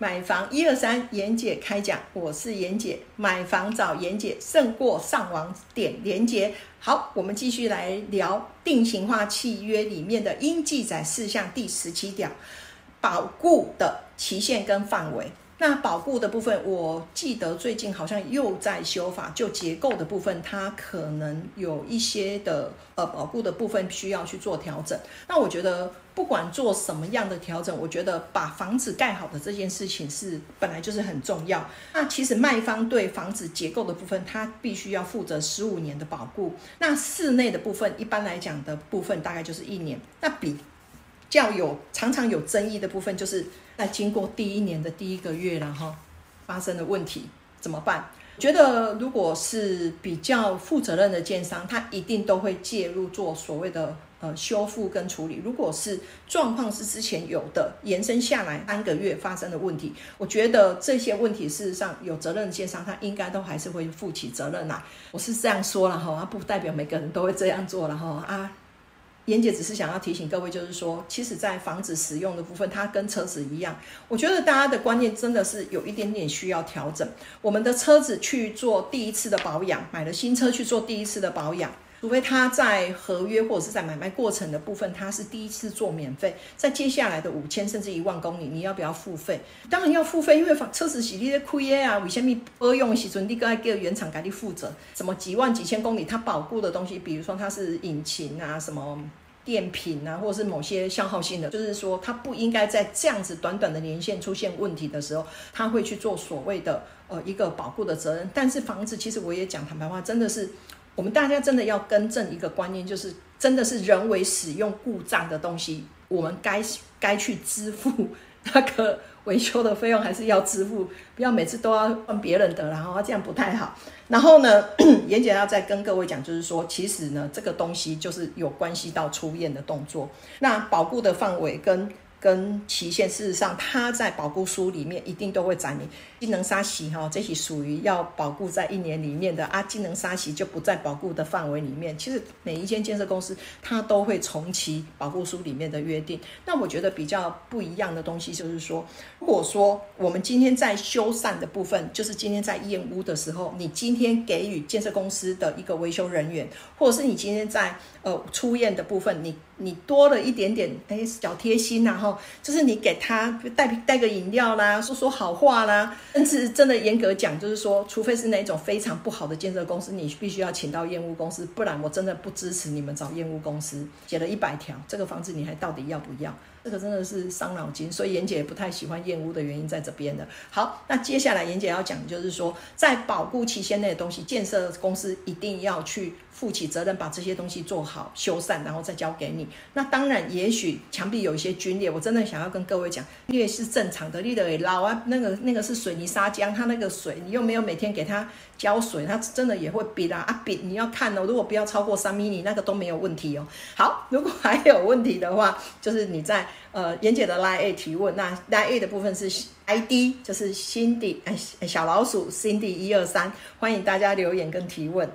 买房一二三，妍姐开讲，我是妍姐，买房找妍姐胜过上网点连接。好，我们继续来聊定型化契约里面的应记载事项第十七条，保固的期限跟范围。那保固的部分，我记得最近好像又在修法，就结构的部分，它可能有一些的呃保固的部分需要去做调整。那我觉得不管做什么样的调整，我觉得把房子盖好的这件事情是本来就是很重要。那其实卖方对房子结构的部分，它必须要负责十五年的保固。那室内的部分，一般来讲的部分大概就是一年。那比较有常常有争议的部分，就是在经过第一年的第一个月了哈，发生的问题怎么办？觉得如果是比较负责任的建商，他一定都会介入做所谓的呃修复跟处理。如果是状况是之前有的延伸下来三个月发生的问题，我觉得这些问题事实上有责任的建商，他应该都还是会负起责任来。我是这样说了哈，不代表每个人都会这样做了哈啊。妍姐只是想要提醒各位，就是说，其实，在房子使用的部分，它跟车子一样。我觉得大家的观念真的是有一点点需要调整。我们的车子去做第一次的保养，买了新车去做第一次的保养，除非他在合约或者是在买卖过程的部分，他是第一次做免费，在接下来的五千甚至一万公里，你要不要付费？当然要付费，因为房车子洗你的亏耶啊，为什么不用时阵你该给原厂给你负责？什么几万几千公里，它保固的东西，比如说它是引擎啊，什么？电瓶啊，或者是某些消耗性的，就是说，它不应该在这样子短短的年限出现问题的时候，他会去做所谓的呃一个保护的责任。但是房子其实我也讲坦白话，真的是我们大家真的要更正一个观念，就是真的是人为使用故障的东西，我们该该去支付那个。维修的费用还是要支付，不要每次都要问别人的，然后这样不太好。然后呢，严姐要再跟各位讲，就是说，其实呢，这个东西就是有关系到出院的动作，那保固的范围跟。跟期限，事实上，它在保固书里面一定都会载明，机能沙洗哈，这些属于要保固在一年里面的啊，机能沙洗就不在保固的范围里面。其实每一间建设公司，它都会重启保固书里面的约定。那我觉得比较不一样的东西就是说，如果说我们今天在修缮的部分，就是今天在验屋的时候，你今天给予建设公司的一个维修人员，或者是你今天在呃出验的部分，你。你多了一点点，哎，小贴心然后就是你给他带带个饮料啦，说说好话啦，甚至真的严格讲，就是说，除非是那种非常不好的建设公司，你必须要请到验屋公司，不然我真的不支持你们找验屋公司。写了一百条，这个房子你还到底要不要？这个真的是伤脑筋，所以妍姐也不太喜欢验屋的原因在这边的。好，那接下来妍姐要讲的就是说，在保固期限内的东西，建设公司一定要去负起责任，把这些东西做好修缮，然后再交给你。那当然，也许墙壁有一些龟裂，我真的想要跟各位讲，裂是正常的，裂的老啊，那个那个是水泥砂浆，它那个水你又没有每天给它浇水，它真的也会瘪啊啊瘪。你要看哦，如果不要超过三米，你那个都没有问题哦。好，如果还有问题的话，就是你在。呃，妍姐的 Line A 提问，那 Line A 的部分是 ID，就是 Cindy，哎，小老鼠 Cindy 一二三，欢迎大家留言跟提问。